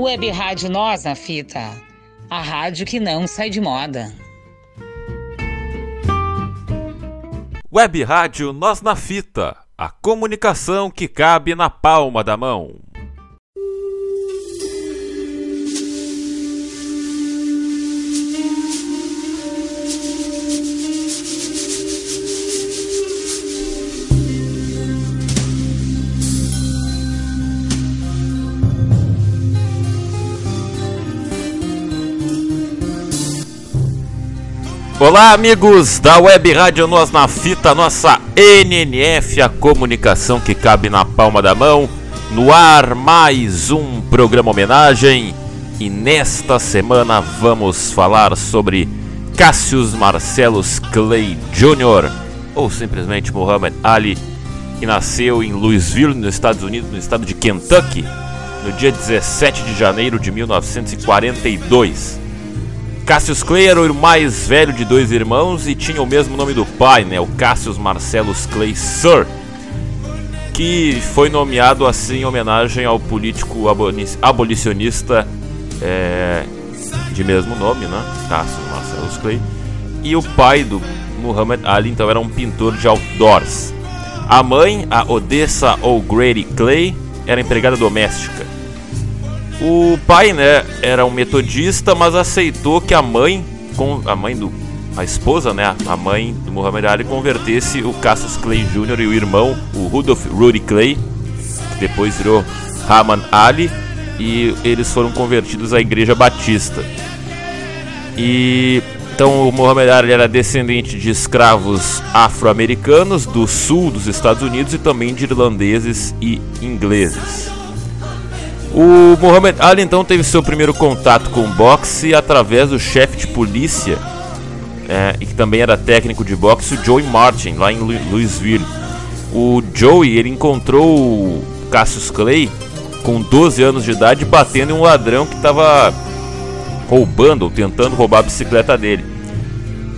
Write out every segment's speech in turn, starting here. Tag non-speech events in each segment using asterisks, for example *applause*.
Web Rádio Nós na Fita, a rádio que não sai de moda. Web Rádio Nós na Fita, a comunicação que cabe na palma da mão. Olá, amigos da Web Rádio Nós na Fita, nossa NNF, a comunicação que cabe na palma da mão. No ar, mais um programa homenagem. E nesta semana vamos falar sobre Cassius Marcellus Clay Jr., ou simplesmente Muhammad Ali, que nasceu em Louisville, nos Estados Unidos, no estado de Kentucky, no dia 17 de janeiro de 1942. Cassius Clay era o mais velho de dois irmãos e tinha o mesmo nome do pai, né, o Cassius Marcellus Clay Sir, que foi nomeado assim em homenagem ao político abolicionista é, de mesmo nome, né, Cassius Marcellus Clay, e o pai do Muhammad Ali, então era um pintor de outdoors. A mãe, a Odessa O'Grady Clay, era empregada doméstica. O pai, né, era um metodista, mas aceitou que a mãe, com a mãe do a esposa, né, a mãe do Muhammad Ali convertesse o Cassius Clay Jr. e o irmão, o Rudolph Rudy Clay, que depois virou Rahman Ali, e eles foram convertidos à Igreja Batista. E então o Muhammad Ali era descendente de escravos afro-americanos do sul dos Estados Unidos e também de irlandeses e ingleses. O Muhammad Ali então teve seu primeiro contato com o boxe através do chefe de polícia é, e que também era técnico de boxe, o Joey Martin, lá em Louisville. O Joey ele encontrou o Cassius Clay com 12 anos de idade batendo em um ladrão que estava roubando ou tentando roubar a bicicleta dele.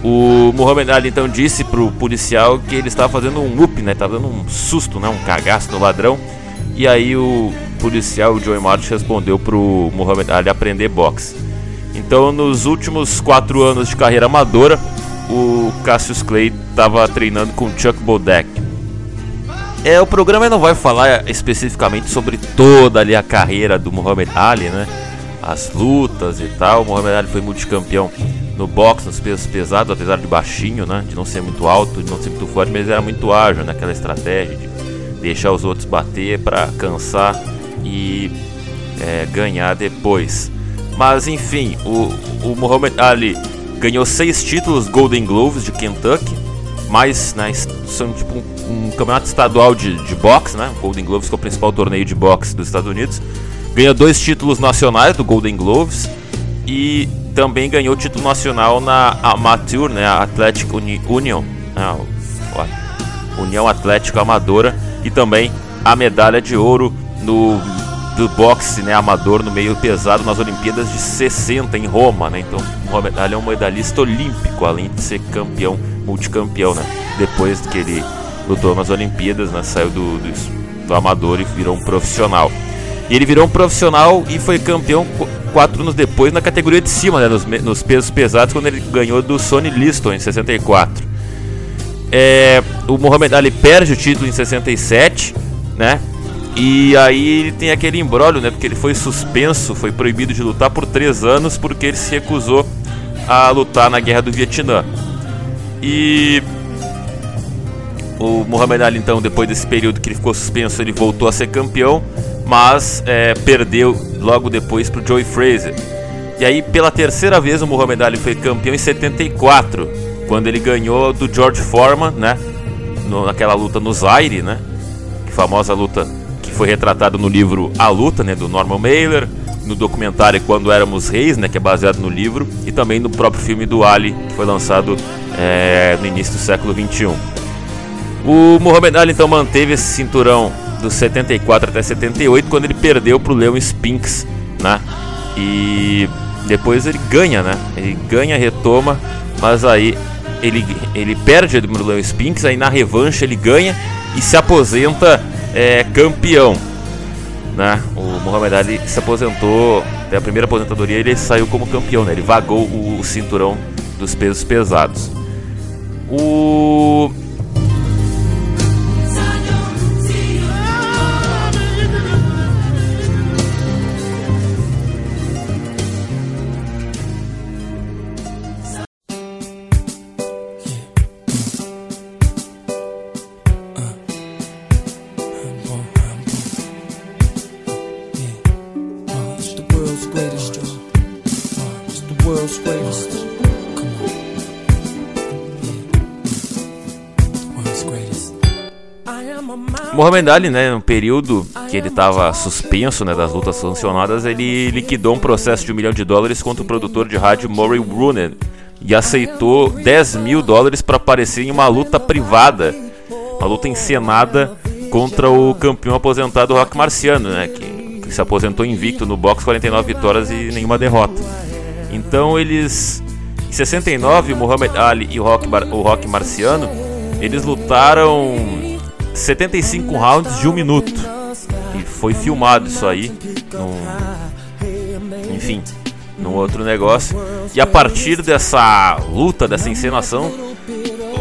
O Muhammad Ali então disse pro policial que ele estava fazendo um up, né? Tava dando um susto, né? Um cagaço no ladrão. E aí o policial, o Joey Martin, respondeu pro Muhammad Ali aprender boxe. Então, nos últimos quatro anos de carreira amadora, o Cassius Clay estava treinando com Chuck Bodek. É, o programa não vai falar especificamente sobre toda ali a carreira do Muhammad Ali, né? As lutas e tal. O Muhammad Ali foi multicampeão no boxe, nos pesos pesados, apesar de baixinho, né? De não ser muito alto, de não ser muito forte, mas ele era muito ágil naquela estratégia de deixar os outros bater para cansar e é, ganhar depois. Mas enfim, o, o Muhammad Ali ganhou seis títulos Golden Gloves de Kentucky, mais né, são tipo um, um campeonato estadual de, de boxe, né? Golden Gloves que é o principal torneio de boxe dos Estados Unidos. Ganhou dois títulos nacionais do Golden Gloves e também ganhou título nacional na Amateur, né? Athletic Uni Union, né, União Atlética Amadora e também a medalha de ouro no do boxe né, amador no meio pesado nas Olimpíadas de 60 em Roma, né? Então, Muhammad Ali é um medalhista olímpico, além de ser campeão, multicampeão, né? Depois que ele lutou nas Olimpíadas, né, saiu do, do, do amador e virou um profissional. E ele virou um profissional e foi campeão quatro anos depois na categoria de cima, né, nos, nos pesos pesados, quando ele ganhou do Sonny Liston em 64. É, o Muhammad Ali perde o título em 67, né? E aí ele tem aquele embrólio, né? Porque ele foi suspenso, foi proibido de lutar por três anos porque ele se recusou a lutar na guerra do Vietnã. E o Muhammad Ali, então, depois desse período que ele ficou suspenso, ele voltou a ser campeão, mas é, perdeu logo depois para o Joey Fraser. E aí, pela terceira vez, o Muhammad Ali foi campeão em 74, quando ele ganhou do George Foreman, né? No, naquela luta no Zaire, né? Que famosa luta que foi retratado no livro A Luta, né, do Norman Mailer, no documentário Quando Éramos Reis, né, que é baseado no livro, e também no próprio filme do Ali, que foi lançado é, no início do século 21. O Muhammad Ali então manteve esse cinturão dos 74 até 78, quando ele perdeu para o Leon Spinks, né? E depois ele ganha, né? Ele ganha, retoma, mas aí ele, ele perde o Leon Spinks, aí na revanche ele ganha e se aposenta é, campeão. né? O Muhammad Ali se aposentou, até a primeira aposentadoria ele saiu como campeão, né? Ele vagou o, o cinturão dos pesos pesados. O Muhammad Ali, né, no período que ele estava suspenso né, das lutas sancionadas, ele liquidou um processo de um milhão de dólares contra o produtor de rádio Murray Brunen e aceitou 10 mil dólares para aparecer em uma luta privada, uma luta encenada contra o campeão aposentado Rock Marciano, né, que, que se aposentou invicto no boxe, 49 vitórias e nenhuma derrota. Então eles, em 69, Muhammad Ali e o Rock, o Rock Marciano, eles lutaram 75 rounds de um minuto. E foi filmado isso aí. Num, enfim, num outro negócio. E a partir dessa luta, dessa encenação,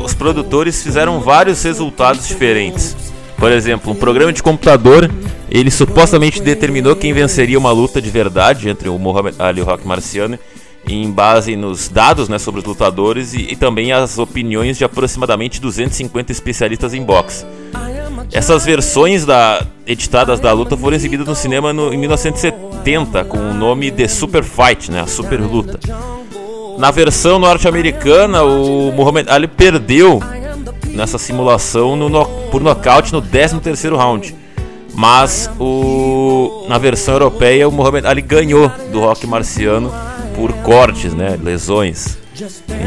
os produtores fizeram vários resultados diferentes. Por exemplo, um programa de computador, ele supostamente determinou quem venceria uma luta de verdade entre o Muhammad Ali e o Rock Marciano, em base nos dados né, sobre os lutadores e, e também as opiniões de aproximadamente 250 especialistas em boxe. Essas versões da, editadas da luta foram exibidas no cinema no, em 1970 com o nome de Super Fight, né, a Super Luta. Na versão norte-americana, o Muhammad Ali perdeu nessa simulação no, no, por nocaute no 13º round. Mas o, na versão europeia, o Muhammad Ali ganhou do Rock Marciano por cortes, né, lesões.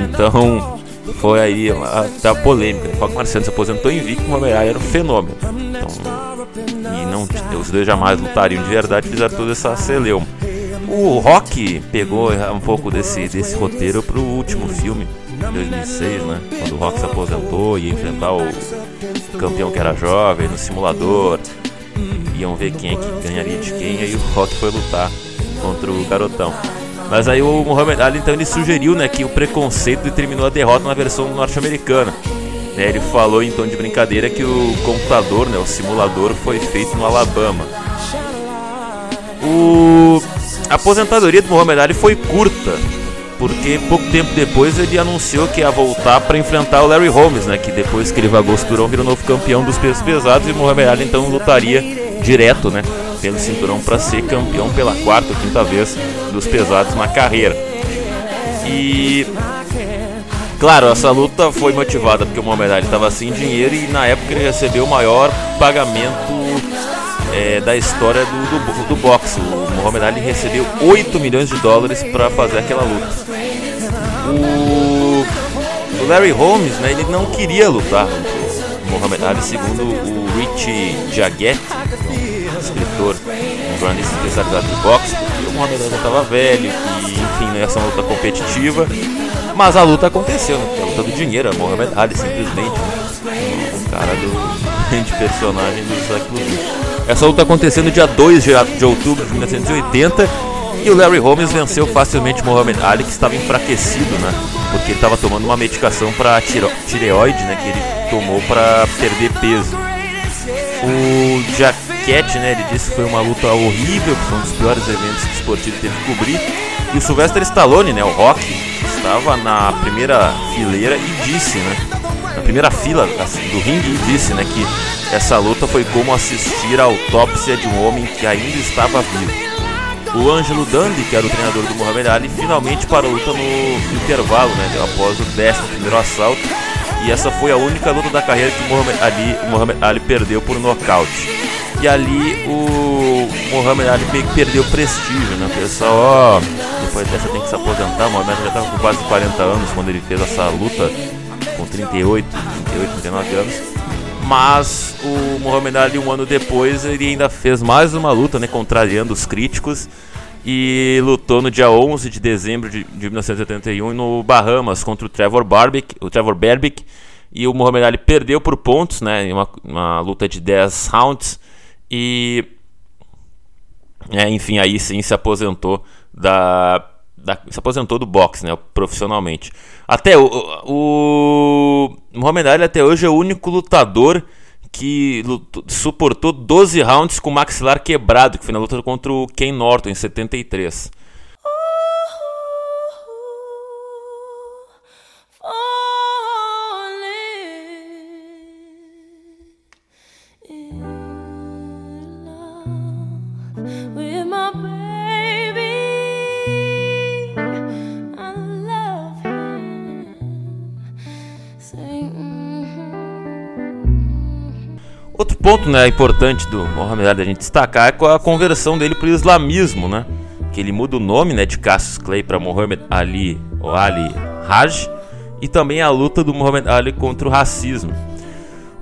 Então, foi aí a polêmica. O Rock Marciano se aposentou invicto, o Ali era um fenômeno. Então, e não, os dois jamais lutariam de verdade, fizeram toda essa celeuma. O Rock pegou um pouco desse, desse roteiro pro último filme, 2006, né? Quando o Rock se aposentou e ia enfrentar o campeão que era jovem no simulador. Iam ver quem é que ganharia de quem, e aí o Rock foi lutar contra o garotão. Mas aí o Muhammad Ali então ele sugeriu né, que o preconceito determinou a derrota na versão norte-americana. Né, ele falou tom de brincadeira que o computador, né, o simulador, foi feito no Alabama. O... A aposentadoria do Muhammad Ali foi curta, porque pouco tempo depois ele anunciou que ia voltar para enfrentar o Larry Holmes, né, que depois que ele vagou o cinturão virou novo campeão dos pesos pesados e Muhammad Ali então lutaria direto, né, pelo cinturão para ser campeão pela quarta ou quinta vez dos pesados na carreira. E claro, essa luta foi motivada porque o Muhammad Ali estava sem dinheiro e na época ele recebeu o maior pagamento é, da história do, do, do boxe. O Muhammad Ali recebeu 8 milhões de dólares para fazer aquela luta. O, o, Larry Holmes, né, ele não queria lutar o Muhammad Ali, segundo o Rich Jaggett, um jornalista especializado em boxe, o Muhammad Ali já estava velho, e enfim, não ia ser uma luta competitiva. Mas a luta aconteceu, né? a luta do dinheiro, a Muhammad Ali simplesmente, né? um cara do *laughs* grande personagem do XX. Essa luta aconteceu no dia 2 de outubro de 1980 e o Larry Holmes venceu facilmente Muhammad Ali, que estava enfraquecido, né? Porque ele estava tomando uma medicação para tireoide, né? Que ele tomou para perder peso. O Jack Né? Ele disse que foi uma luta horrível, que foi um dos piores eventos que o esportivo teve que cobrir. E o Sylvester Stallone, né? O Rock, estava na primeira fileira e disse, né? Na primeira fila assim, do ringue e disse, né? Que essa luta foi como assistir à autópsia de um homem que ainda estava vivo. O Ângelo Dundee, que era o treinador do Muhammad Ali, finalmente parou a luta no intervalo, né? Após o 11 primeiro assalto. E essa foi a única luta da carreira que o Muhammad Ali, o Muhammad Ali perdeu por nocaute. E ali o Muhammad Ali meio que perdeu prestígio, né? O pessoal, ó, depois dessa tem que se aposentar. O Muhammad já estava com quase 40 anos quando ele fez essa luta, com 38, 38, 39 anos. Mas o Muhammad Ali, um ano depois, ele ainda fez mais uma luta, né? Contrariando os críticos. E lutou no dia 11 de dezembro de, de 1981 no Bahamas contra o Trevor Barbic, o Trevor Berbick. E o Muhammad Ali perdeu por pontos, né? Em uma, uma luta de 10 rounds. E É, enfim, aí sim se aposentou da, da, se aposentou do boxe, né, profissionalmente. Até o, o Muhammad Ali até hoje é o único lutador que lutou, suportou 12 rounds com o maxilar quebrado, que foi na luta contra o Ken Norton em 73. Outro ponto né, importante do Mohamed Ali a gente destacar é a conversão dele para o islamismo, né? Que ele muda o nome né, de Cassius Clay para Muhammad Ali ou Ali Raj e também a luta do Muhammad Ali contra o racismo.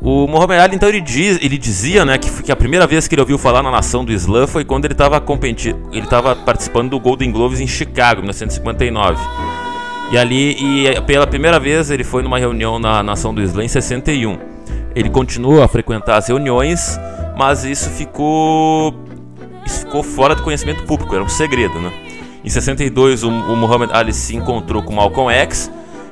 O Muhammad Ali, então, ele, diz, ele dizia né, que, que a primeira vez que ele ouviu falar na nação do Islã foi quando ele estava ele estava participando do Golden Globes em Chicago, em 1959. E ali, e pela primeira vez, ele foi numa reunião na nação do Islã em 61. Ele continuou a frequentar as reuniões, mas isso ficou isso ficou fora do conhecimento público, era um segredo, né? Em 62, o, o Muhammad Ali se encontrou com Malcolm X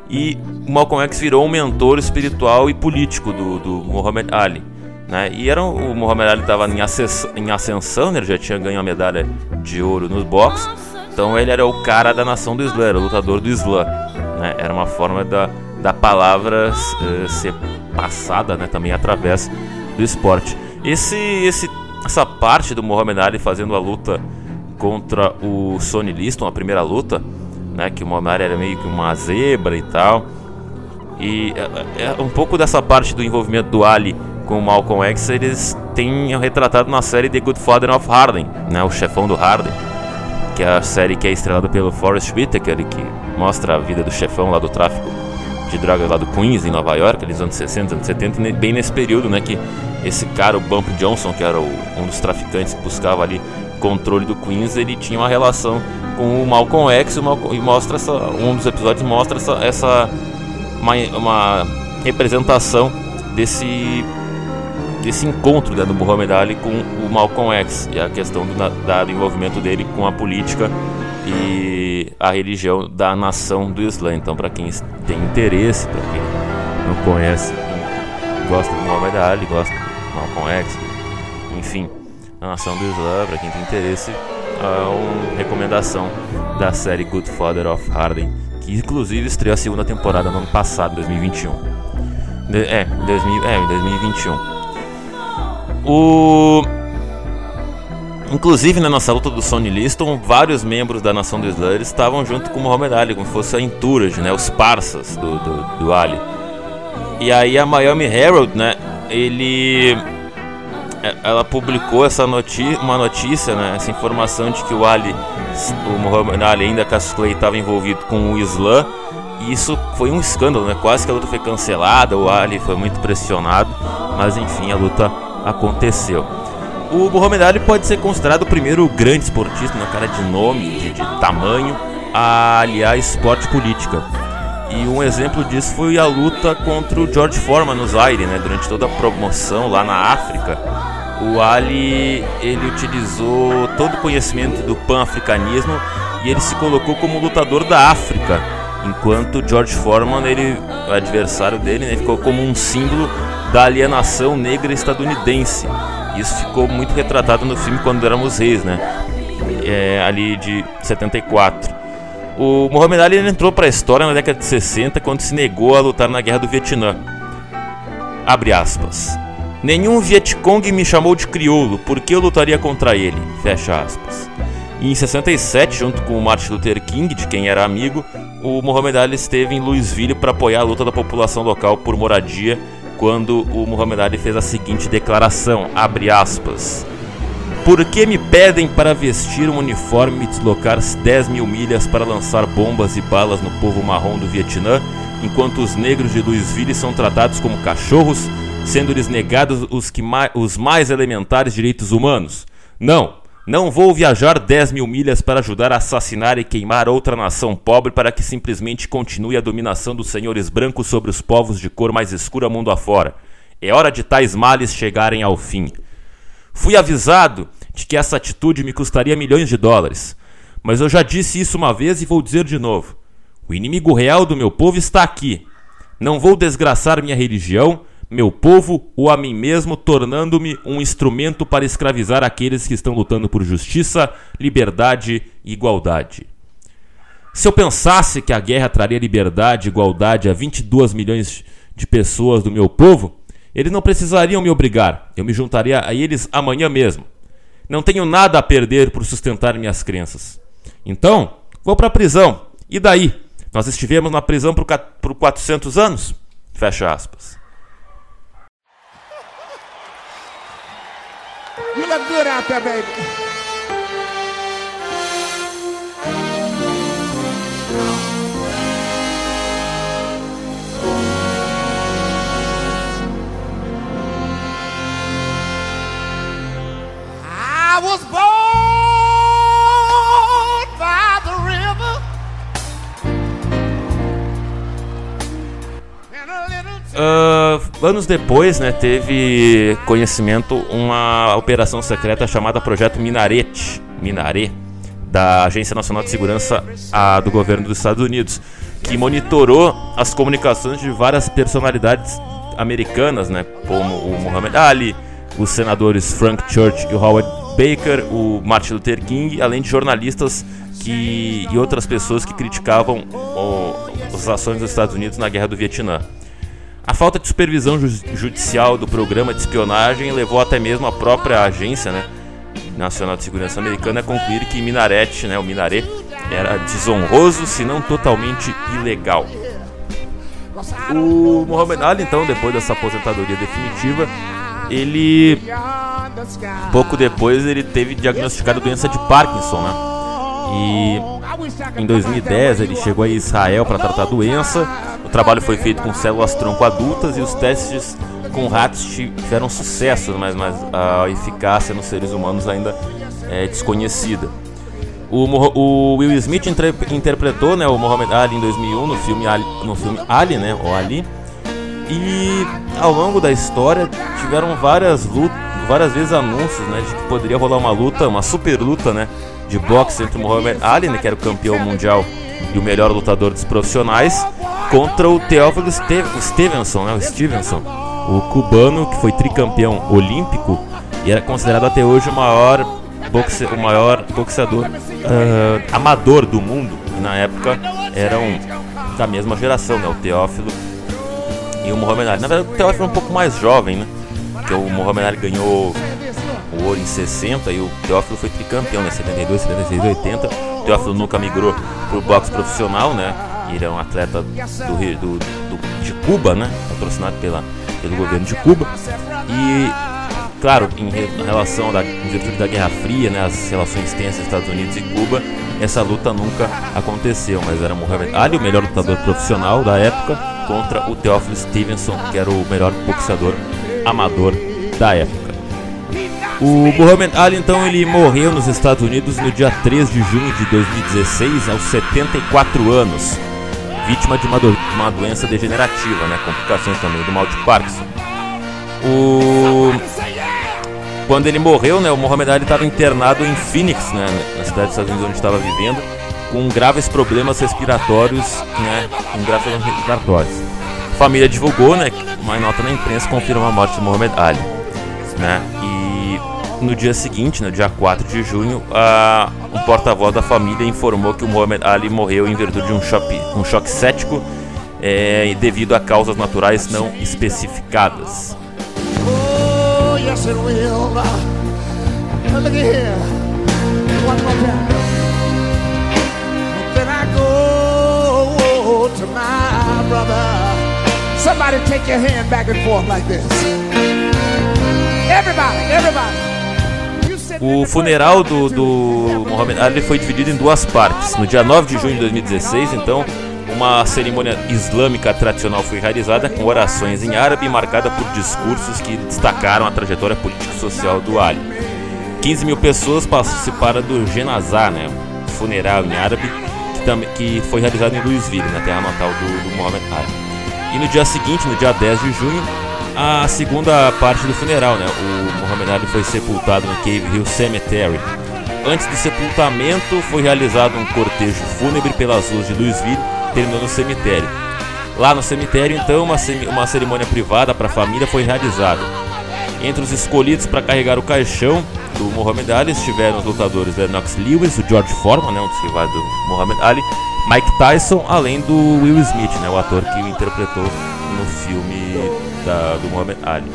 e Malcolm X virou um mentor espiritual e político do, do Muhammad Ali. Né? E era, o Muhammad Ali estava em, em ascensão, né? ele já tinha ganho a medalha de ouro nos boxes, então ele era o cara da nação do Islã, era o lutador do Islã. Né? Era uma forma da, da palavra uh, ser passada né, também através do esporte. Esse, esse, essa parte do Muhammad Ali fazendo a luta contra o Sonny Liston, a primeira luta, né, que o Muhammad Ali era meio que uma zebra e tal. E é, é um pouco dessa parte do envolvimento do Ali com o Malcolm X eles têm retratado na série The Good Father of Harden, né, o chefão do Harden, que é a série que é estrelada pelo Forrest Whitaker, que mostra a vida do chefão lá do tráfico de drogas lá do Queens, em Nova York, nos anos 60, anos 70, bem nesse período, né, que esse cara, o Bump Johnson, que era o, um dos traficantes que buscava ali controle do Queens, ele tinha uma relação com o Malcolm X o Malcolm, e mostra essa, um dos episódios mostra essa, essa uma, uma representação desse desse encontro né, do Muhammad Ali com o Malcolm X e a questão do, da, do envolvimento dele com a política e a religião da nação do Islã. Então, para quem tem interesse, para quem não conhece, gosta do Muhammad Ali, gosta do Malcolm X, enfim, a nação do Islã, para quem tem interesse, é uma recomendação da série Good Father of Harden, que inclusive estreou a segunda temporada no ano passado, 2021. De, é, 2000, é, em 2021. O Inclusive, na nossa luta do Sonny Liston, vários membros da nação do Islã estavam junto com o Muhammad Ali, como se fosse a entourage, né, os parças do, do, do, Ali. E aí a Miami Herald, né, ele, é, ela publicou essa notícia, uma notícia, né, essa informação de que o Ali, o Muhammad Ali ainda Cassius Clay estava envolvido com o Islã. E isso foi um escândalo, né? Quase que a luta foi cancelada, o Ali foi muito pressionado, mas enfim, a luta aconteceu o Muhammad Ali pode ser considerado o primeiro grande esportista, um cara de nome, de, de tamanho, a aliar esporte política. E um exemplo disso foi a luta contra o George Foreman no Zaire, né? Durante toda a promoção lá na África, o Ali ele utilizou todo o conhecimento do pan-africanismo e ele se colocou como lutador da África, enquanto George Foreman, ele, o adversário dele, né, ficou como um símbolo da alienação negra estadunidense. Isso ficou muito retratado no filme Quando Éramos Reis, né? É, ali de 74. O Muhammad Ali entrou para a história na década de 60 quando se negou a lutar na Guerra do Vietnã. Abre aspas. Nenhum Vietcong me chamou de crioulo, porque eu lutaria contra ele. Fecha aspas. E em 67, junto com Martin Luther King, de quem era amigo, o Muhammad Ali esteve em Louisville para apoiar a luta da população local por moradia quando o Muhammad Ali fez a seguinte declaração, abre aspas, por que me pedem para vestir um uniforme e deslocar 10 mil milhas para lançar bombas e balas no povo marrom do Vietnã, enquanto os negros de Louisville são tratados como cachorros, sendo-lhes negados os, que mais, os mais elementares direitos humanos? Não, não vou viajar 10 mil milhas para ajudar a assassinar e queimar outra nação pobre para que simplesmente continue a dominação dos senhores brancos sobre os povos de cor mais escura mundo afora. É hora de tais males chegarem ao fim. Fui avisado de que essa atitude me custaria milhões de dólares. Mas eu já disse isso uma vez e vou dizer de novo. O inimigo real do meu povo está aqui. Não vou desgraçar minha religião, meu povo ou a mim mesmo, tornando-me um instrumento para escravizar aqueles que estão lutando por justiça, liberdade e igualdade. Se eu pensasse que a guerra traria liberdade e igualdade a 22 milhões de pessoas do meu povo, eles não precisariam me obrigar. Eu me juntaria a eles amanhã mesmo. Não tenho nada a perder por sustentar minhas crenças. Então, vou para a prisão. E daí? Nós estivemos na prisão por, por 400 anos? Fecha aspas. You look good out there, baby. I was born Uh, anos depois, né, teve conhecimento uma operação secreta chamada Projeto Minarete, Minaré, da Agência Nacional de Segurança a, do governo dos Estados Unidos, que monitorou as comunicações de várias personalidades americanas, né, como o Muhammad Ali, os senadores Frank Church e Howard Baker, o Martin Luther King, além de jornalistas que, e outras pessoas que criticavam o, as ações dos Estados Unidos na Guerra do Vietnã. A falta de supervisão ju judicial do programa de espionagem levou até mesmo a própria agência né, nacional de segurança americana a concluir que Minaret, né, o Minaré, era desonroso, se não totalmente ilegal. O Muhammad Ali, então, depois dessa aposentadoria definitiva, ele pouco depois ele teve diagnosticado doença de Parkinson, né? E em 2010 ele chegou a Israel para tratar a doença. O trabalho foi feito com células tronco adultas e os testes com ratos tiveram sucesso, mas, mas a eficácia nos seres humanos ainda é desconhecida. O, o Will Smith interpretou né, o Muhammad Ali em 2001 no filme Ali, no filme Ali, né, Ali. E ao longo da história tiveram várias lutas, várias vezes anúncios, né, de que poderia rolar uma luta, uma super luta, né, de boxe entre o Muhammad Ali, né, que era o campeão mundial e o melhor lutador dos profissionais, contra o Teófilo Stevenson, né, o Stevenson, o cubano que foi tricampeão olímpico e era considerado até hoje o maior boxe, o maior boxeador uh, amador do mundo. Na época eram da mesma geração, né, o Teófilo e o Muhammad Ali. Na verdade, o Teófilo é um pouco mais jovem, né? Porque o Muhammad Ali ganhou o ouro em 60 e o Teófilo foi tricampeão, né? 72, 76, 80. O Teófilo nunca migrou pro boxe profissional, né? Ele é um atleta do, do, do, de Cuba, né? Patrocinado pela, pelo governo de Cuba. E, claro, em, relação da, em virtude da Guerra Fria, né? As relações tensas Estados Unidos e Cuba, essa luta nunca aconteceu. Mas era Muhammad Ali, o melhor lutador profissional da época contra o Theophilus Stevenson, que era o melhor boxeador amador da época. O Muhammad Ali então ele morreu nos Estados Unidos no dia 3 de junho de 2016, aos 74 anos, vítima de uma, do uma doença degenerativa, né, complicações também do mal de Parkinson. O quando ele morreu, né, o Muhammad Ali estava internado em Phoenix, né, na cidade dos Estados Unidos onde estava vivendo com graves problemas respiratórios, né, com graves problemas respiratórios. A família divulgou, né, uma nota na imprensa confirma a morte de Muhammad Ali, né, e no dia seguinte, no dia 4 de junho, a, um porta-voz da família informou que o Muhammad Ali morreu em virtude de um choque, um choque cético é, devido a causas naturais não especificadas. Oh, yes it will. Look at here. One more time. to my brother. Somebody take your hand back and forth like this. Everybody, everybody. O funeral do, do Ali foi dividido em duas partes. No dia 9 de junho de 2016, então, uma cerimônia islâmica tradicional foi realizada com orações em árabe marcada por discursos que destacaram a trajetória política e social do Ali. 15 mil pessoas participaram do Genazá, né, funeral em árabe, que, que foi realizado em Louisville, na terra natal do, do Ali. E no dia seguinte, no dia 10 de junho, a segunda parte do funeral, né? O Muhammad Ali foi sepultado no Cave Hill Cemetery. Antes do sepultamento, foi realizado um cortejo fúnebre pelas ruas de Louisville, terminando no cemitério. Lá no cemitério, então, uma, uma cerimônia privada para a família foi realizada. Entre os escolhidos para carregar o caixão do Muhammad Ali estiveram os lutadores Lennox Lewis, o George Foreman, né, um dos rivais do Muhammad Ali, Mike Tyson, além do Will Smith, né, o ator que o interpretou no filme da, do Muhammad Ali.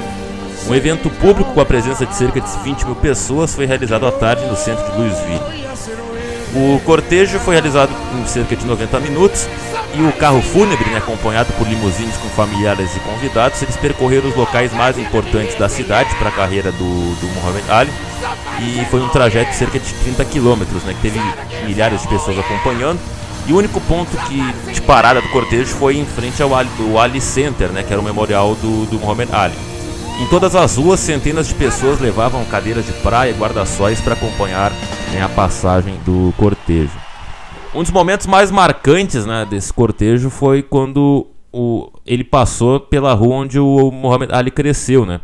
Um evento público com a presença de cerca de 20 mil pessoas foi realizado à tarde no centro de Louisville. O cortejo foi realizado em cerca de 90 minutos e o carro fúnebre, né, acompanhado por limusines com familiares e convidados, eles percorreram os locais mais importantes da cidade para a carreira do, do Muhammad Ali e foi um trajeto de cerca de 30 quilômetros, né, que teve milhares de pessoas acompanhando. E o único ponto que, de parada do cortejo foi em frente ao Ali, do Ali Center, né, que era o memorial do, do Muhammad Ali. Em todas as ruas, centenas de pessoas levavam cadeiras de praia e guarda-sóis para acompanhar né, a passagem do cortejo. Um dos momentos mais marcantes né, desse cortejo foi quando o, ele passou pela rua onde o Muhammad Ali cresceu, né?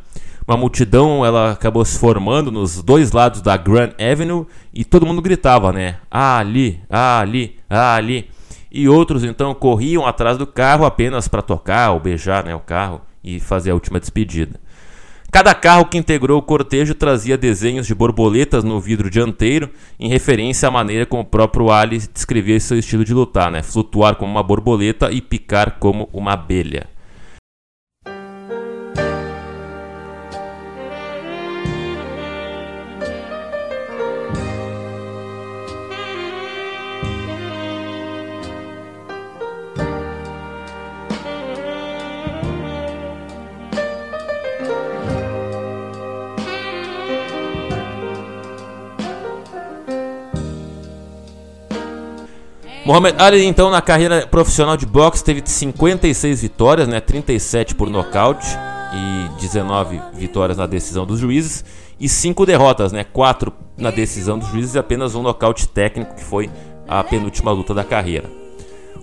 Uma multidão ela acabou se formando nos dois lados da Grand Avenue e todo mundo gritava, né? Ali, ali, ali. E outros então corriam atrás do carro apenas para tocar ou beijar né, o carro e fazer a última despedida. Cada carro que integrou o cortejo trazia desenhos de borboletas no vidro dianteiro, em referência à maneira como o próprio Ali descrevia seu estilo de lutar, né? Flutuar como uma borboleta e picar como uma abelha. Muhammad Ali, então, na carreira profissional de boxe, teve 56 vitórias, né, 37 por nocaute e 19 vitórias na decisão dos juízes e 5 derrotas, né, 4 na decisão dos juízes e apenas um nocaute técnico, que foi a penúltima luta da carreira.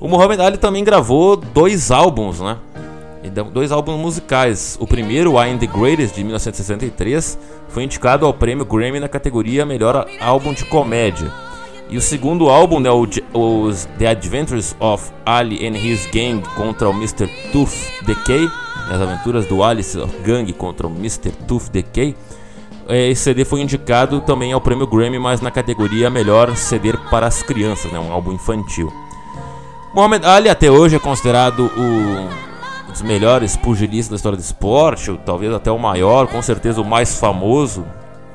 O Muhammad Ali também gravou dois álbuns, né, dois álbuns musicais. O primeiro, I Am The Greatest, de 1963, foi indicado ao prêmio Grammy na categoria Melhor Álbum de Comédia. E o segundo álbum, né, os The Adventures of Ali and His Gang contra o Mr. Tooth Decay, né, as aventuras do Alice Gang contra o Mr. Tooth Decay. É, esse CD foi indicado também ao prêmio Grammy, mas na categoria Melhor CD para as Crianças, né, um álbum infantil. Muhammad Ali até hoje é considerado o, um dos melhores pugilistas da história do esporte, ou talvez até o maior, com certeza o mais famoso,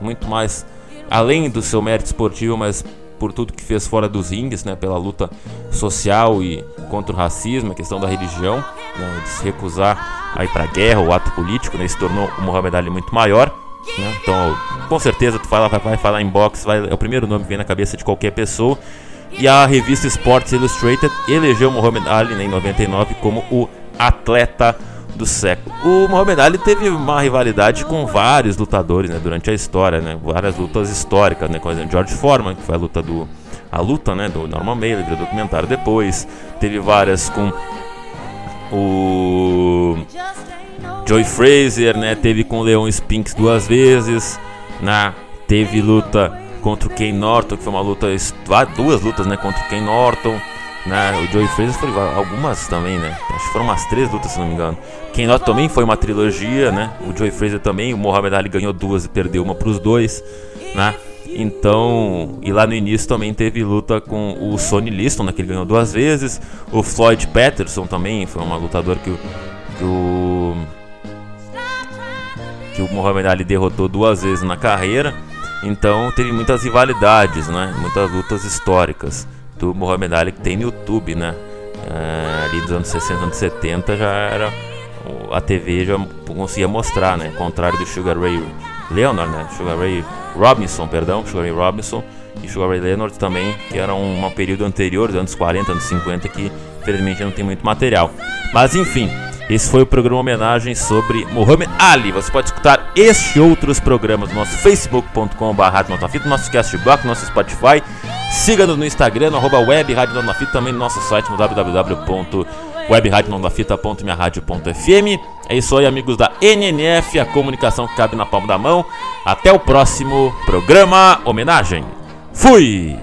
muito mais além do seu mérito esportivo, mas por tudo que fez fora dos rings, né, pela luta social e contra o racismo, a questão da religião, né, de se recusar a ir para a guerra, o ato político, né, se tornou o Muhammad Ali muito maior. Né, então, com certeza, tu fala, vai, vai falar em boxe, vai, é o primeiro nome que vem na cabeça de qualquer pessoa. E a revista Sports Illustrated elegeu Muhammad Ali né, em 99 como o atleta do século. O Muhammad Ali teve uma rivalidade com vários lutadores né, durante a história, né, várias lutas históricas, né, com o George Foreman, que foi a luta do a luta, né, do Norman Mailer, do documentário depois. Teve várias com o Joey Fraser, né, teve com o Leon Spinks duas vezes, né, teve luta contra o Ken Norton, que foi uma luta duas lutas, né, contra o Ken Norton. Né, o Joey Fraser foi algumas também, né? Acho que foram umas três lutas, se não me engano. Ken Norton também foi uma trilogia, né? O Joey Fraser também, o Muhammad Ali ganhou duas e perdeu uma para os dois, né? Então, e lá no início também teve luta com o Sonny Liston, né, que ele ganhou duas vezes. O Floyd Patterson também foi um lutador que, que o que o Muhammad Ali derrotou duas vezes na carreira. Então teve muitas rivalidades, né? Muitas lutas históricas do Muhammad Ali que tem no YouTube, né? É, ali dos anos 60, anos 70 já era a TV já conseguia mostrar, né? Contrário do Sugar Ray Leonard, né? Sugar Ray Robinson, perdão, Sugar Ray Robinson e Sugar Ray Leonard também, que era um, um período anterior, dos anos 40, anos 50, que infelizmente não tem muito material. Mas enfim, esse foi o programa homenagem sobre Muhammad Ali. Você pode escutar este e outros programas no nosso facebook.com.br, no nosso castbox, no nosso Spotify. Siga-nos no Instagram, no arroba web Rádio Nota também no nosso site no www webradiondafita.minharadio.fm. É isso aí, amigos da NNF, a comunicação que cabe na palma da mão. Até o próximo programa homenagem. Fui!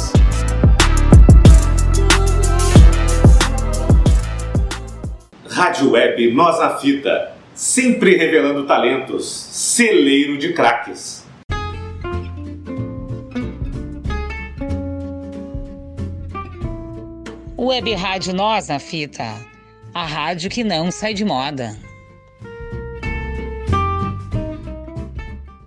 Rádio Web Nós na Fita, sempre revelando talentos, celeiro de craques. Web Rádio Nós na Fita, a rádio que não sai de moda.